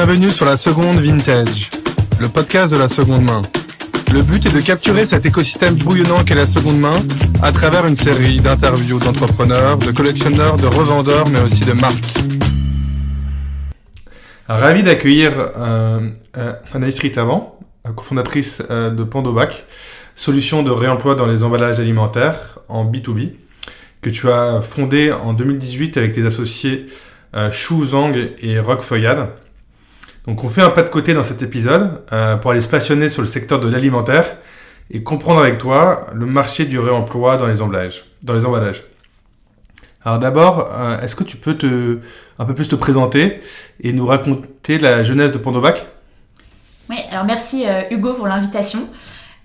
Bienvenue sur la seconde vintage, le podcast de la seconde main. Le but est de capturer cet écosystème bouillonnant qu'est la seconde main à travers une série d'interviews d'entrepreneurs, de collectionneurs, de revendeurs, mais aussi de marques. Ravi d'accueillir euh, euh, Anaïs Ritavant, cofondatrice euh, de Pandobac, solution de réemploi dans les emballages alimentaires en B2B, que tu as fondé en 2018 avec tes associés euh, Shu Zhang et Rock Foyad. Donc on fait un pas de côté dans cet épisode euh, pour aller se passionner sur le secteur de l'alimentaire et comprendre avec toi le marché du réemploi dans les emballages. Dans les emballages. Alors d'abord, euh, est-ce que tu peux te, un peu plus te présenter et nous raconter la jeunesse de Pandobac? Oui, alors merci euh, Hugo pour l'invitation.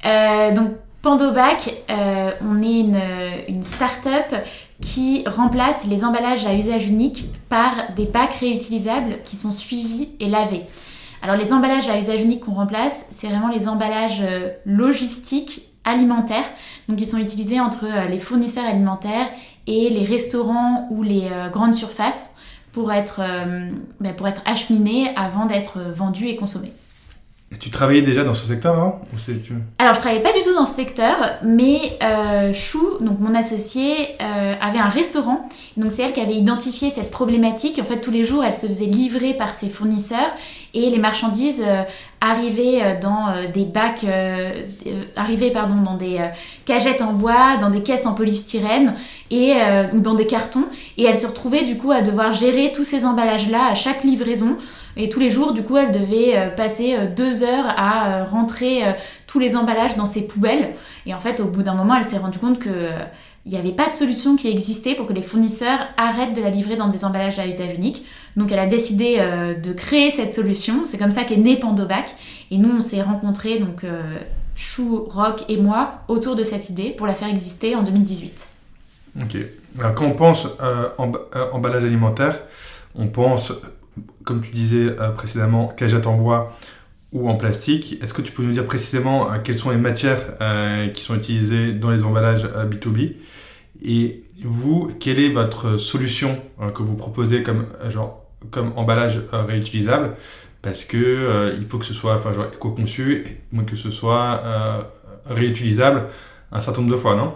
Donc Pandobac, on est une, une start-up qui remplace les emballages à usage unique par des bacs réutilisables qui sont suivis et lavés. Alors les emballages à usage unique qu'on remplace, c'est vraiment les emballages euh, logistiques alimentaires, donc ils sont utilisés entre euh, les fournisseurs alimentaires et les restaurants ou les euh, grandes surfaces pour être, ben, pour être acheminés avant d'être vendus et consommés. Tu travaillais déjà dans ce secteur avant tu- Alors, je travaillais pas du tout dans ce secteur, mais euh, Chou, donc mon associé, euh, avait un restaurant. Donc, c'est elle qui avait identifié cette problématique. En fait, tous les jours, elle se faisait livrer par ses fournisseurs et les marchandises euh, arrivaient euh, dans euh, des bacs, arrivaient pardon, dans des cagettes en bois, dans des caisses en polystyrène et ou dans des cartons. Et elle se retrouvait du coup à devoir gérer tous ces emballages-là à chaque livraison. Et tous les jours, du coup, elle devait passer deux heures à rentrer tous les emballages dans ses poubelles. Et en fait, au bout d'un moment, elle s'est rendue compte que il n'y avait pas de solution qui existait pour que les fournisseurs arrêtent de la livrer dans des emballages à usage unique. Donc, elle a décidé euh, de créer cette solution. C'est comme ça qu'est né Pandobac. Et nous, on s'est rencontrés, donc euh, Chou, Rock et moi, autour de cette idée pour la faire exister en 2018. Ok. Alors, quand on pense euh, emba- emballage alimentaire, on pense, comme tu disais précédemment, cagette en bois ou en plastique. Est-ce que tu peux nous dire précisément quelles sont les matières qui sont utilisées dans les emballages euh, B2B Et vous, quelle est votre solution que vous proposez comme, genre, comme emballage euh, réutilisable Parce que euh, il faut que ce soit enfin, genre, éco-conçu et que ce soit euh, réutilisable un certain nombre de fois, non?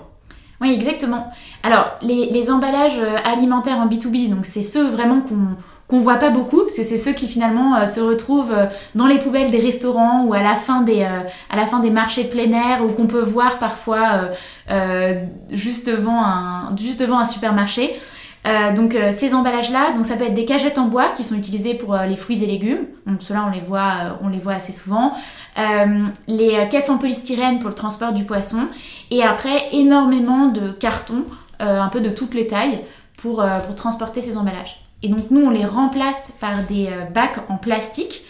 Oui, exactement. Alors, les, emballages alimentaires en B2B, donc c'est ceux vraiment qu'on qu'on voit pas beaucoup, parce que c'est ceux qui finalement se retrouvent dans les poubelles des restaurants ou à la fin des, à la fin des marchés plein air ou qu'on peut voir parfois juste, devant un, juste devant un supermarché. Euh, donc euh, ces emballages-là, donc ça peut être des cagettes en bois qui sont utilisées pour euh, les fruits et légumes. Donc ceux-là on les voit, assez souvent. Les caisses en polystyrène pour le transport du poisson. Et après énormément de cartons, un peu de toutes les tailles, pour, pour transporter ces emballages. Et donc nous on les remplace par des bacs en plastique.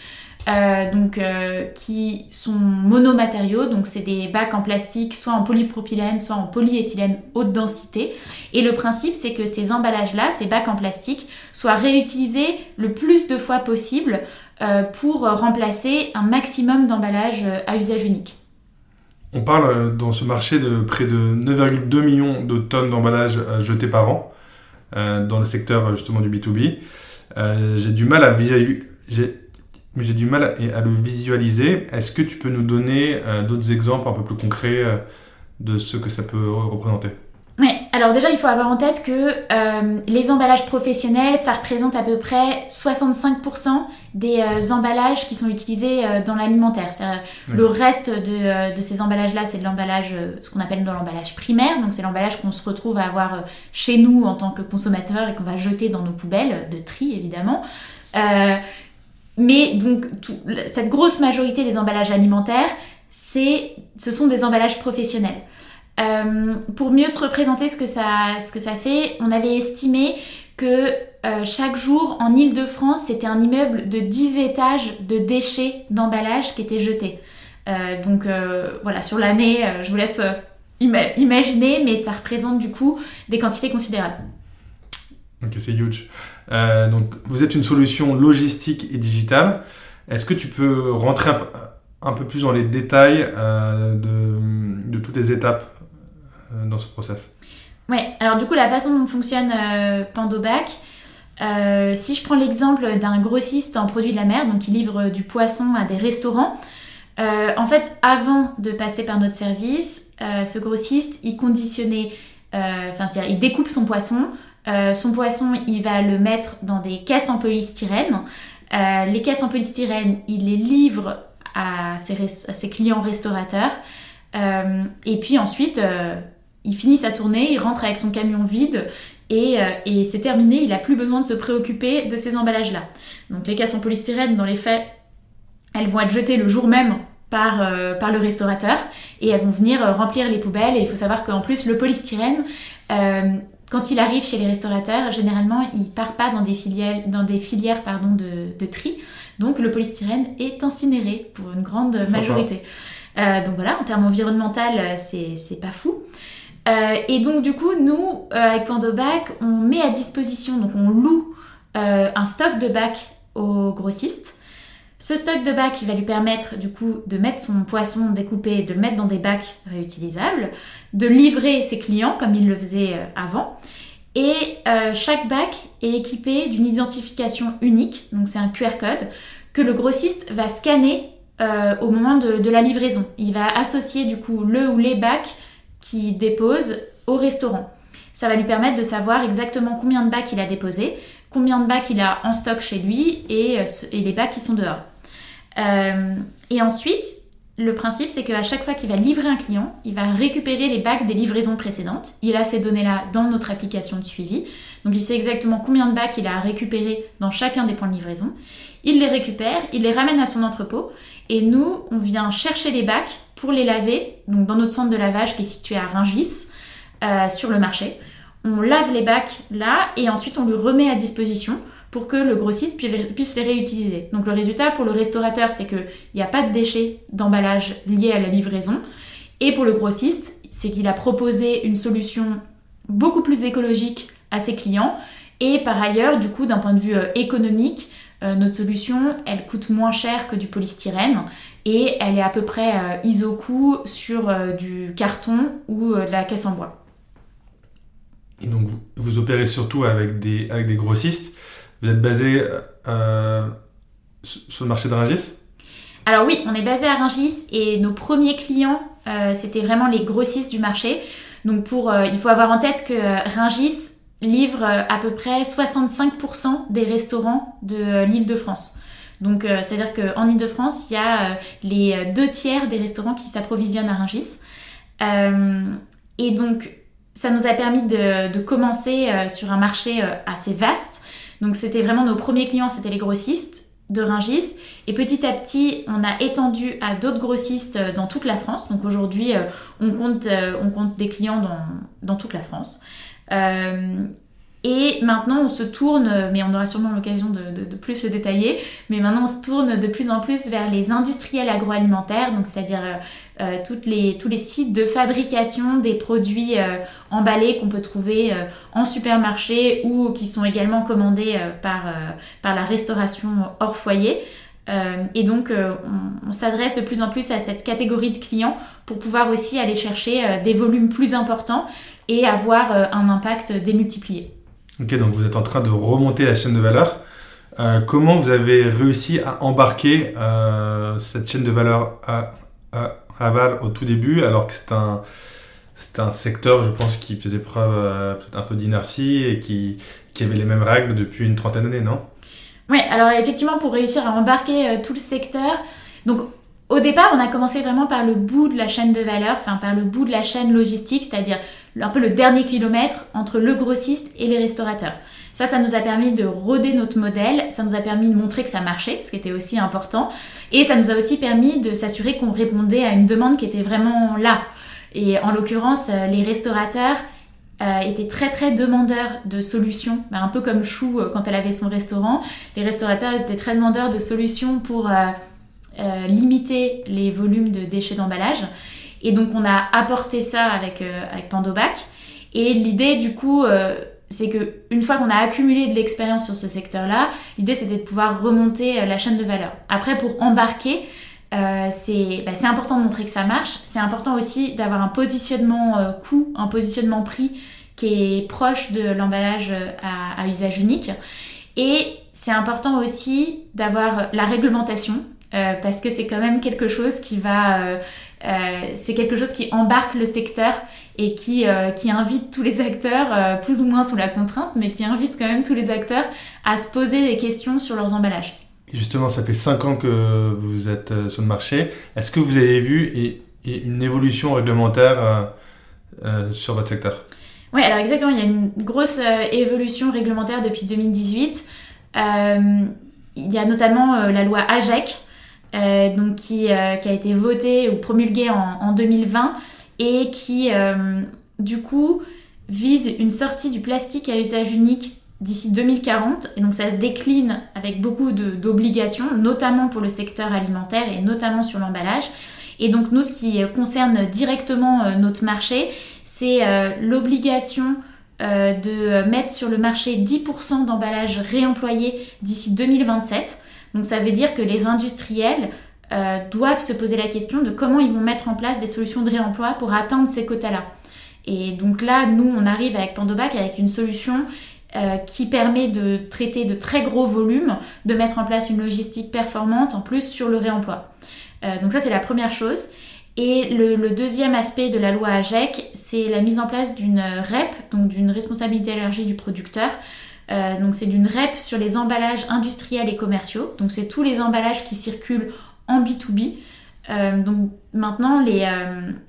Euh, donc, euh, qui sont monomatériaux, donc c'est des bacs en plastique, soit en polypropylène, soit en polyéthylène haute densité. Et le principe, c'est que ces emballages-là, ces bacs en plastique, soient réutilisés le plus de fois possible euh, pour remplacer un maximum d'emballages à usage unique. On parle dans ce marché de près de 9,2 millions de tonnes d'emballages jetés par an dans le secteur justement du B2B. Euh, j'ai du mal à visualiser. J'ai j'ai du mal à, à le visualiser. Est-ce que tu peux nous donner euh, d'autres exemples un peu plus concrets euh, de ce que ça peut re- représenter? Ouais, alors déjà, il faut avoir en tête que euh, les emballages professionnels, ça représente à peu près 65% des emballages qui sont utilisés dans l'alimentaire. Le reste de, de ces emballages-là, c'est de l'emballage, ce qu'on appelle dans l'emballage primaire. Donc, c'est l'emballage qu'on se retrouve à avoir chez nous en tant que consommateur et qu'on va jeter dans nos poubelles, de tri évidemment. Euh, mais donc, cette grosse majorité des emballages alimentaires, c'est, ce sont des emballages professionnels. Euh, pour mieux se représenter ce que ça, ce que ça fait, on avait estimé que euh, chaque jour en Ile-de-France, c'était un immeuble de 10 étages de déchets d'emballage qui étaient jetés. Euh, donc voilà, sur l'année, je vous laisse ima- imaginer, mais ça représente du coup des quantités considérables. Ok, c'est huge. Euh, donc, vous êtes une solution logistique et digitale. Est-ce que tu peux rentrer un, peu- plus dans les détails euh, de, toutes les étapes euh, dans ce process? Ouais, alors du coup, la façon dont fonctionne Pandobac, si je prends l'exemple d'un grossiste en produits de la mer, donc qui livre du poisson à des restaurants, en fait, avant de passer par notre service, ce grossiste, il conditionnait, enfin, il découpe son poisson. Son poisson, il va le mettre dans des caisses en polystyrène. les caisses en polystyrène, il les livre à ses, clients restaurateurs. Euh, et puis ensuite, euh, il finit sa tournée, il rentre avec son camion vide et, euh, c'est terminé, il n'a plus besoin de se préoccuper de ces emballages-là. Donc les caisses en polystyrène, dans les faits, elles vont être jetées le jour même par le restaurateur et elles vont venir remplir les poubelles. Et il faut savoir qu'en plus, le polystyrène, quand il arrive chez les restaurateurs, généralement, il part pas dans des filières, dans des filières pardon, de, de tri. Donc le polystyrène est incinéré pour une grande majorité. Euh, donc voilà, en termes environnemental, euh, c'est pas fou. Euh, et donc du coup, nous, avec Pandobac, on met à disposition, donc on loue un stock de bacs aux grossistes. Ce stock de bacs, va lui permettre du coup de mettre son poisson découpé, de le mettre dans des bacs réutilisables, de livrer ses clients comme il le faisait avant. Et euh, chaque bac est équipé d'une identification unique, donc c'est un QR code, que le grossiste va scanner euh, au moment de, la livraison. Il va associer du coup le ou les bacs qu'il dépose au restaurant. Ça va lui permettre de savoir exactement combien de bacs il a déposé, combien de bacs il a en stock chez lui et, euh, les bacs qui sont dehors. et ensuite, le principe, c'est qu'à chaque fois qu'il va livrer un client, il va récupérer les bacs des livraisons précédentes. Il a ces données-là dans notre application de suivi. Donc il sait exactement combien de bacs il a récupéré dans chacun des points de livraison. Il les récupère, il les ramène à son entrepôt. Et nous, on vient chercher les bacs pour les laver, dans notre centre de lavage qui est situé à Ringis, euh, sur le marché. On lave les bacs là et ensuite on le remet à disposition pour que le grossiste puisse les réutiliser. Donc le résultat pour le restaurateur, c'est qu'il n'y a pas de déchets d'emballage liés à la livraison. Et pour le grossiste, c'est qu'il a proposé une solution beaucoup plus écologique à ses clients. Et par ailleurs, du coup, d'un point de vue euh, économique, euh, notre solution, elle coûte moins cher que du polystyrène et elle est à peu près euh, iso-coût sur du carton ou de la caisse en bois. Et donc, vous, opérez surtout avec des, avec des grossistes. Vous êtes basé euh, sur le marché de Rungis? Alors oui, on est basé à Rungis et nos premiers clients, euh, c'était vraiment les grossistes du marché. Donc pour, euh, il faut avoir en tête que Rungis livre à peu près 65% des restaurants de l'île de France. Donc c'est-à-dire qu'en île de France, il y a les deux tiers des restaurants qui s'approvisionnent à Rungis. et donc ça nous a permis de, commencer sur un marché assez vaste donc c'était vraiment nos premiers clients, c'était les grossistes de Ringis. Et petit à petit, on a étendu à d'autres grossistes euh, dans toute la France. Donc aujourd'hui, euh, on, compte, euh, des clients dans toute la France. Et maintenant, on se tourne, mais on aura sûrement l'occasion de, plus le détailler, mais maintenant on se tourne de plus en plus vers les industriels agroalimentaires, donc c'est-à-dire euh, euh, les, tous les sites de fabrication des produits euh, emballés qu'on peut trouver en supermarché ou qui sont également commandés par, par la restauration hors foyer. et donc, on, on s'adresse de plus en plus à cette catégorie de clients pour pouvoir aussi aller chercher des volumes plus importants et avoir un impact démultiplié. Ok, donc vous êtes en train de remonter la chaîne de valeur. Euh, comment vous avez réussi à embarquer euh, cette chaîne de valeur à, aval au tout début, alors que c'est un, c'est un secteur, je pense, qui faisait preuve euh, peut-être un peu d'inertie et qui, qui avait les mêmes règles depuis une trentaine d'années, non? Oui, alors effectivement, pour réussir à embarquer tout le secteur, donc au départ, on a commencé vraiment par le bout de la chaîne de valeur, enfin par le bout de la chaîne logistique, c'est-à-dire un peu le dernier kilomètre entre le grossiste et les restaurateurs. Ça, ça nous a permis de roder notre modèle, ça nous a permis de montrer que ça marchait, ce qui était aussi important, et ça nous a aussi permis de s'assurer qu'on répondait à une demande qui était vraiment là. Et en l'occurrence, euh, les restaurateurs euh, étaient très très demandeurs de solutions, bah, un peu comme Chou euh, quand elle avait son restaurant. Les restaurateurs étaient très demandeurs de solutions pour limiter les volumes de déchets d'emballage. Et donc on a apporté ça avec, euh, Pandobac. Et l'idée du coup, euh, c'est que une fois qu'on a accumulé de l'expérience sur ce secteur-là, l'idée c'était de pouvoir remonter euh, la chaîne de valeur. Après, pour embarquer, bah, c'est important de montrer que ça marche. C'est important aussi d'avoir un positionnement coût, un positionnement prix qui est proche de l'emballage à, usage unique. Et c'est important aussi d'avoir la réglementation, parce que c'est quand même quelque chose qui va... c'est quelque chose qui embarque le secteur et qui, qui invite tous les acteurs, plus ou moins sous la contrainte, mais qui invite quand même tous les acteurs à se poser des questions sur leurs emballages. Justement, ça fait 5 ans que vous êtes euh, sur le marché. Est-ce que vous avez vu une évolution réglementaire euh, euh, sur votre secteur? Oui, alors exactement, il y a une grosse évolution réglementaire depuis 2018. il y a notamment la loi AGEC, donc qui, a été votée ou promulguée en, en 2020 et qui, du coup, vise une sortie du plastique à usage unique d'ici 2040. Et donc ça se décline avec beaucoup d'obligations, notamment pour le secteur alimentaire et notamment sur l'emballage. Et donc nous, ce qui concerne directement euh, notre marché, c'est euh, l'obligation euh, de mettre sur le marché 10% d'emballages réemployés d'ici 2027. Donc ça veut dire que les industriels doivent se poser la question de comment ils vont mettre en place des solutions de réemploi pour atteindre ces quotas-là. Et donc là, nous, on arrive avec Pandobac avec une solution euh, qui permet de traiter de très gros volumes, de mettre en place une logistique performante en plus sur le réemploi. Euh, donc ça c'est la première chose. Et le, deuxième aspect de la loi AGEC, c'est la mise en place d'une REP, donc d'une responsabilité élargie du producteur. Euh, donc c'est d'une REP sur les emballages industriels et commerciaux. Donc c'est tous les emballages qui circulent en B2B. donc maintenant, les,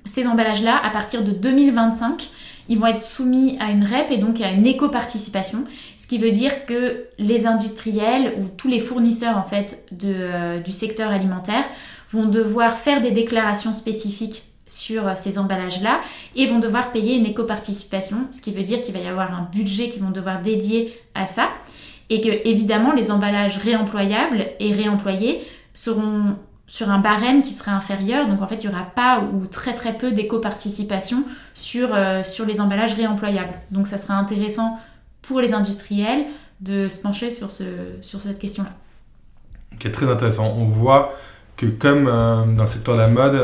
ces emballages-là, à partir de 2025, ils vont être soumis à une REP et donc à une éco-participation, ce qui veut dire que les industriels ou tous les fournisseurs en fait euh, du secteur alimentaire vont devoir faire des déclarations spécifiques sur euh, ces emballages-là et vont devoir payer une éco-participation, ce qui veut dire qu'il va y avoir un budget qu'ils vont devoir dédier à ça et que évidemment les emballages réemployables et réemployés seront sur un barème qui serait inférieur. Donc en fait, il n'y aura pas ou très très peu d'éco-participation sur, euh, sur les emballages réemployables. Donc ça serait intéressant pour les industriels de se pencher sur, ce, sur cette question-là. Ok, très intéressant. On voit que comme euh, dans le secteur de la mode,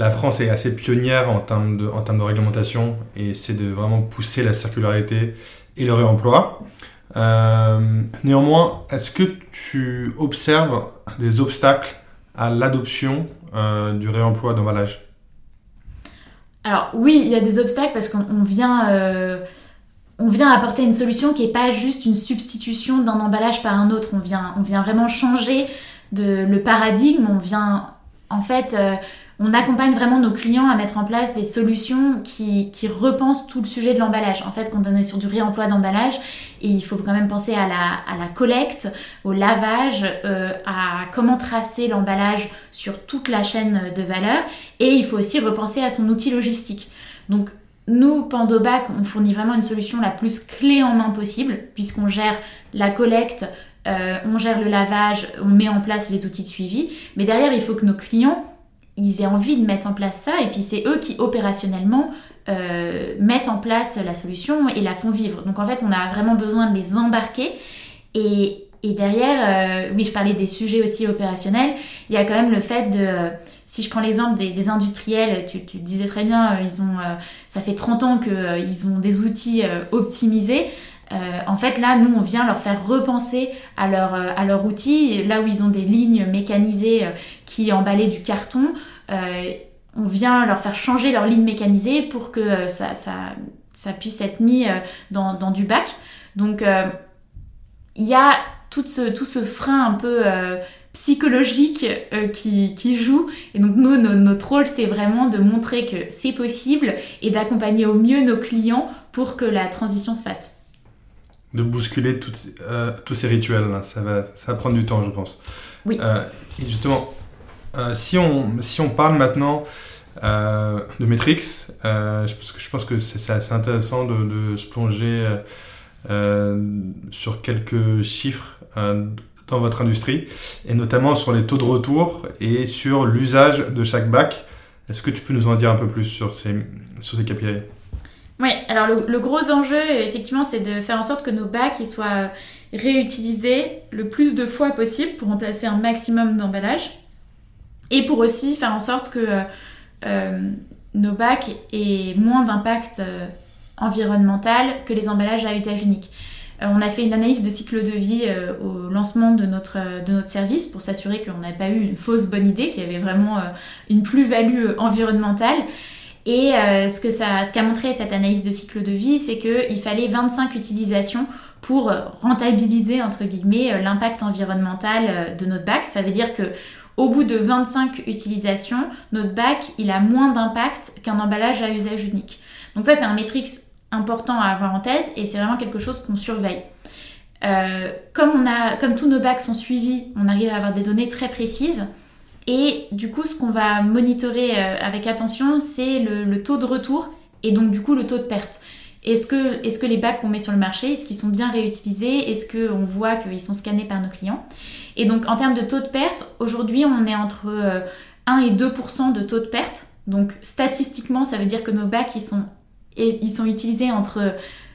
la France est assez pionnière en termes de, réglementation et c'est de vraiment pousser la circularité et le réemploi. Euh, néanmoins, est-ce que tu observes des obstacles à l'adoption euh, du réemploi d'emballage? Alors oui, il y a des obstacles parce qu'on vient, euh, vient apporter une solution qui n'est pas juste une substitution d'un emballage par un autre. On vient, on vient vraiment changer de, le paradigme. On vient en fait on accompagne vraiment nos clients à mettre en place des solutions qui, repensent tout le sujet de l'emballage. En fait, quand on est sur du réemploi d'emballage, il faut quand même penser à la, collecte, au lavage, euh, à comment tracer l'emballage sur toute la chaîne de valeur. Et il faut aussi repenser à son outil logistique. Donc, nous, Pandobac, on fournit vraiment une solution la plus clé en main possible, puisqu'on gère la collecte, euh, on gère le lavage, on met en place les outils de suivi. Mais derrière, il faut que nos clients ils aient envie de mettre en place ça, et puis c'est eux qui opérationnellement euh, mettent en place la solution et la font vivre. Donc en fait, on a vraiment besoin de les embarquer. Et, et derrière, euh, oui, je parlais des sujets aussi opérationnels, il y a quand même le fait de, si je prends l'exemple des, industriels, tu, tu, disais très bien, euh, ils ont, ça fait 30 ans qu'ils ont des outils optimisés. En fait, là, nous, on vient leur faire repenser à leur, à leur outil. Là où ils ont des lignes mécanisées qui emballaient du carton, euh, on vient leur faire changer leur ligne mécanisée pour que euh, ça, ça, puisse être mis euh, dans, du bac. Donc il y a tout ce, tout ce frein un peu psychologique qui, joue. Et donc nous, notre rôle, c'est vraiment de montrer que c'est possible et d'accompagner au mieux nos clients pour que la transition se fasse. De bousculer tous ces rituels, ça, va, ça va prendre du temps, je pense. Oui. et justement, euh, si, on, si on parle maintenant euh, de Metrix, euh, je, pense que, je pense que c'est assez intéressant de, de se plonger sur quelques chiffres dans votre industrie, et notamment sur les taux de retour et sur l'usage de chaque bac. Est-ce que tu peux nous en dire un peu plus sur ces, sur ces KPI Oui, alors le, gros enjeu, effectivement, c'est de faire en sorte que nos bacs soient réutilisés le plus de fois possible pour remplacer un maximum d'emballage et pour aussi faire en sorte que euh, euh, nos bacs aient moins d'impact euh, environnemental que les emballages à usage unique. on a fait une analyse de cycle de vie au lancement de notre, de notre service pour s'assurer qu'on n'avait pas eu une fausse bonne idée, qu'il y avait vraiment une plus-value environnementale. Et ce ça, ce qu'a montré cette analyse de cycle de vie, c'est qu'il fallait 25 utilisations pour rentabiliser entre guillemets l'impact environnemental de notre bac. Ça veut dire que au bout de 25 utilisations, notre bac, il a moins d'impact qu'un emballage à usage unique. Donc ça, c'est un métrique important à avoir en tête et c'est vraiment quelque chose qu'on surveille. Euh, comme tous nos bacs sont suivis, on arrive à avoir des données très précises. Et du coup, ce qu'on va monitorer euh, avec attention, c'est le, taux de retour et donc du coup le taux de perte. Est-ce que, est que les bacs qu'on met sur le marché, est-ce qu'ils sont bien réutilisés? Est-ce qu'on voit qu'ils sont scannés par nos clients? Et donc en termes de taux de perte, aujourd'hui on est entre 1 euh, et 2% de taux de perte. Donc statistiquement, ça veut dire que nos bacs, ils sont, ils sont utilisés entre,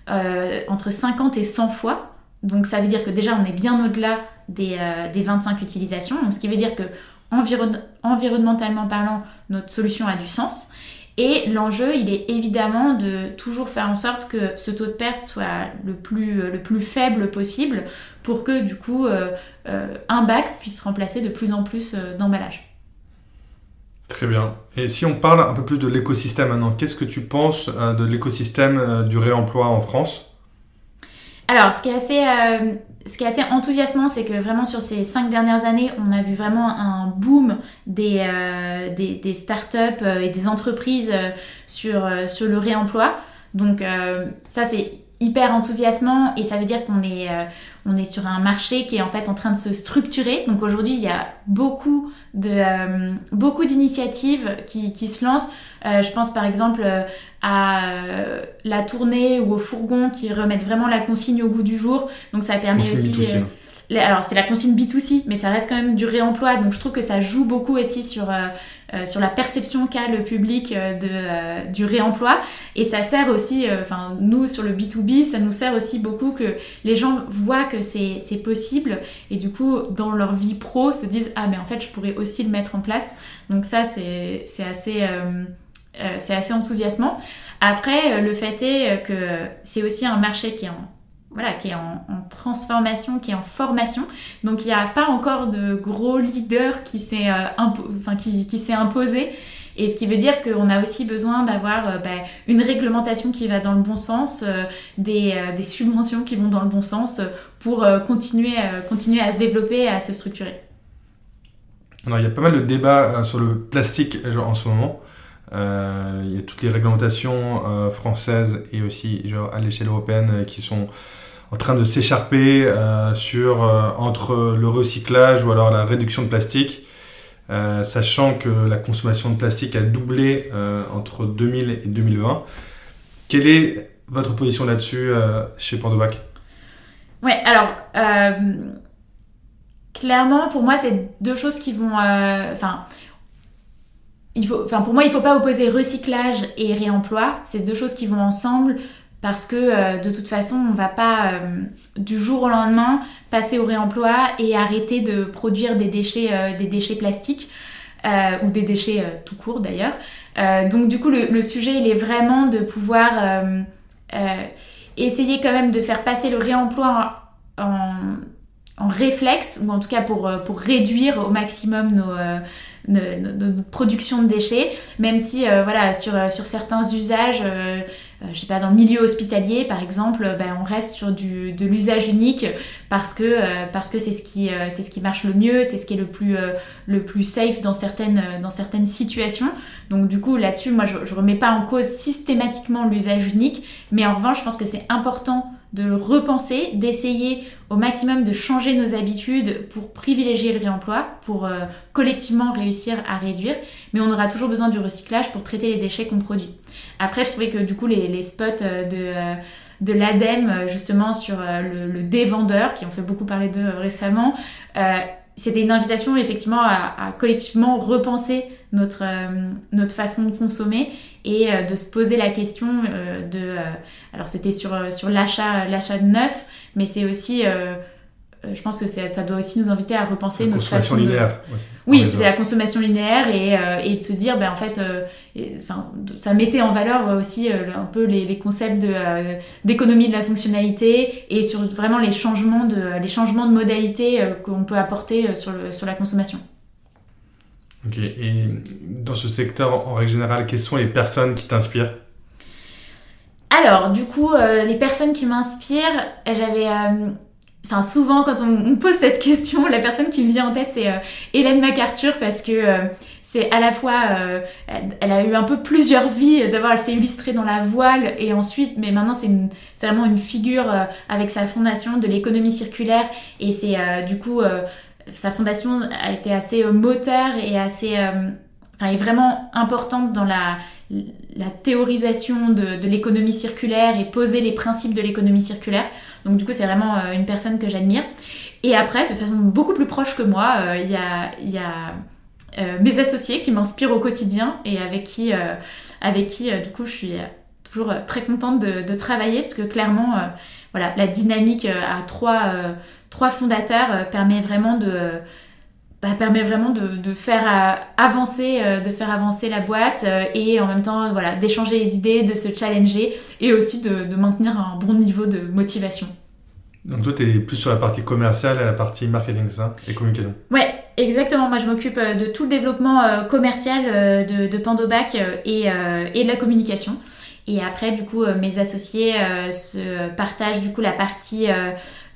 euh, entre 50 et 100 fois. Donc ça veut dire que déjà on est bien au-delà des, des, 25 utilisations. Donc ce qui veut dire que environnementalement parlant, notre solution a du sens. Et l'enjeu, il est évidemment de toujours faire en sorte que ce taux de perte soit le plus, plus faible possible pour que du coup euh, euh, un bac puisse remplacer de plus en plus euh, d'emballages. Très bien. Et si on parle un peu plus de l'écosystème maintenant, qu'est-ce que tu penses de l'écosystème du réemploi en France? Alors, ce qui est assez ce qui est assez enthousiasmant, c'est que vraiment sur ces cinq dernières années, on a vu vraiment un boom des, euh, des, startups euh, et des entreprises euh, sur, sur le réemploi. Donc ça, c'est hyper enthousiasmant et ça veut dire qu'on est, on est sur un marché qui est en fait en train de se structurer. Donc aujourd'hui, il y a beaucoup de beaucoup d'initiatives qui, qui, se lancent. je pense par exemple à euh, la tournée ou au fourgon qui remettent vraiment la consigne au goût du jour. Donc ça permet aussi... Euh, alors c'est la consigne B2C, mais ça reste quand même du réemploi. Donc je trouve que ça joue beaucoup aussi sur, euh, sur la perception qu'a le public de, du réemploi. Et ça sert aussi, enfin nous sur le B2B, ça nous sert aussi beaucoup que les gens voient que c'est possible. Et du coup, dans leur vie pro, se disent, ah mais en fait, je pourrais aussi le mettre en place. Donc ça, c'est assez... Euh, c'est assez enthousiasmant. Après, euh, le fait est euh, que c'est aussi un marché qui est en voilà, qui est en, transformation, qui est en formation. Donc il n'y a pas encore de gros leader qui s'est enfin, qui, qui imposé. Et ce qui veut dire qu'on a aussi besoin d'avoir bah, une réglementation qui va dans le bon sens, des, des, subventions qui vont dans le bon sens pour continuer, continuer à se développer et à se structurer. Alors il y a pas mal de débats sur le plastique en ce moment. Euh, il y a toutes les réglementations euh, françaises et aussi genre, à l'échelle européenne euh, qui sont en train de s'écharper sur entre le recyclage ou alors la réduction de plastique. sachant que la consommation de plastique a doublé entre 2000 et 2020. Quelle est votre position là-dessus chez Pandovac Ouais, alors clairement pour moi c'est deux choses qui vont, enfin enfin, pour moi, il ne faut pas opposer recyclage et réemploi. C'est deux choses qui vont ensemble parce que euh, de toute façon, on ne va pas euh, du jour au lendemain passer au réemploi et arrêter de produire des déchets, euh, des déchets plastiques ou des déchets tout court d'ailleurs. donc du coup, le, sujet, il est vraiment de pouvoir essayer quand même de faire passer le réemploi en, en réflexe, ou en tout cas pour, pour réduire au maximum nos de, production de déchets, même si euh, voilà sur, euh, sur certains usages, euh, je sais pas dans le milieu hospitalier par exemple, ben, on reste sur du, de l'usage unique parce que c'est ce qui ce qui marche le mieux, c'est ce qui est le plus le plus safe dans certaines dans certaines situations. Donc du coup là-dessus, moi je, je remets pas en cause systématiquement l'usage unique, mais en revanche je pense que c'est important de repenser, d'essayer au maximum de changer nos habitudes pour privilégier le réemploi, pour euh, collectivement réussir à réduire, mais on aura toujours besoin du recyclage pour traiter les déchets qu'on produit. Après, je trouvais que du coup, les, spots euh, de, euh, de l'ADEME, justement, sur le, le dévendeur, qui ont fait beaucoup parler d'eux récemment, c'était une invitation effectivement à, collectivement repenser notre, notre façon de consommer et de se poser la question de... alors c'était sur, sur l'achat, l'achat de neuf, mais c'est aussi je pense que ça doit aussi nous inviter à repenser la notre consommation façon linéaire. Oui, c'était la consommation linéaire et, et, de se dire, ben, en fait, enfin, ça mettait en valeur aussi un peu les, les concepts d'économie de, de, la fonctionnalité et sur vraiment les changements de, les changements de modalité qu'on peut apporter sur, le, sur la consommation. Ok, et dans ce secteur, en règle générale, quelles sont les personnes qui t'inspirent alors, du coup, euh, les personnes qui m'inspirent, j'avais. Euh, enfin, souvent, quand on, me pose cette question, la personne qui me vient en tête, c'est euh, Hélène MacArthur, parce que c'est à la fois. Elle, a eu un peu plusieurs vies. D'abord, elle s'est illustrée dans la voile, et ensuite, mais maintenant, c'est vraiment une figure avec sa fondation de l'économie circulaire, et c'est du coup. Sa fondation a été assez moteur et assez. Enfin, est vraiment importante dans la, la théorisation de, l'économie circulaire et poser les principes de l'économie circulaire. Donc du coup, c'est vraiment euh, une personne que j'admire. Et après, de façon beaucoup plus proche que moi, euh, il y a, euh, mes associés qui m'inspirent au quotidien et avec qui, avec qui du coup, je suis toujours très contente de, travailler parce que clairement, voilà, la dynamique à trois, trois fondateurs permet vraiment de bah, permet vraiment de, faire euh, avancer euh, de faire avancer la boîte euh, et en même temps voilà d'échanger les idées de se challenger et aussi de, maintenir un bon niveau de motivation. Donc toi tu es plus sur la partie commerciale et la partie marketing ça? Et communication. Ouais exactement. Moi je m'occupe de tout le développement commercial de, de Pandobac et, et de la communication et après, du coup, mes associés se partagent du coup la partie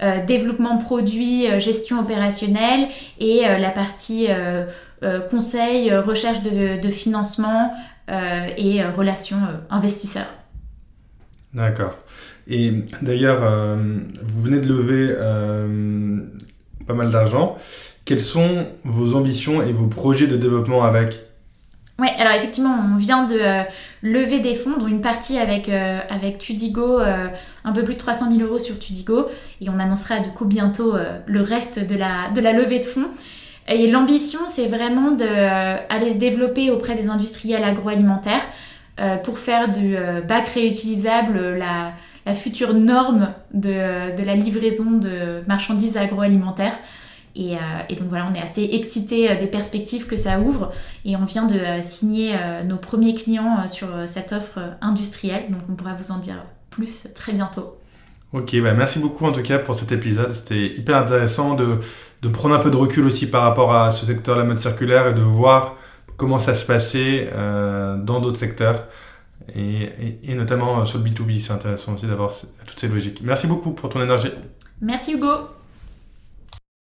euh, développement produit, euh, gestion opérationnelle et euh, la partie conseil, recherche de, financement et relations investisseurs. D'accord. Et d'ailleurs, vous venez de lever pas mal d'argent. Quelles sont vos ambitions et vos projets de développement avec? Oui, alors effectivement, on vient de euh, lever des fonds, dont une partie avec, euh, Tudigo, euh, un peu plus de 300 000 euros sur Tudigo, et on annoncera du coup bientôt le reste de la, levée de fonds. Et l'ambition, c'est vraiment d'aller se développer auprès des industriels agroalimentaires pour faire du bac réutilisable la, future norme de la livraison de marchandises agroalimentaires. Euh, et, donc voilà, on est assez excité euh, des perspectives que ça ouvre et on vient de euh, signer nos premiers clients sur cette offre industrielle. Donc on pourra vous en dire plus très bientôt. Ok, bah merci beaucoup en tout cas pour cet épisode. C'était hyper intéressant de, de, prendre un peu de recul aussi par rapport à ce secteur de la mode circulaire et de voir comment ça se passait dans d'autres secteurs et, et, notamment sur le B2B. C'est intéressant aussi d'avoir toutes ces logiques. Merci beaucoup pour ton énergie. Merci Hugo.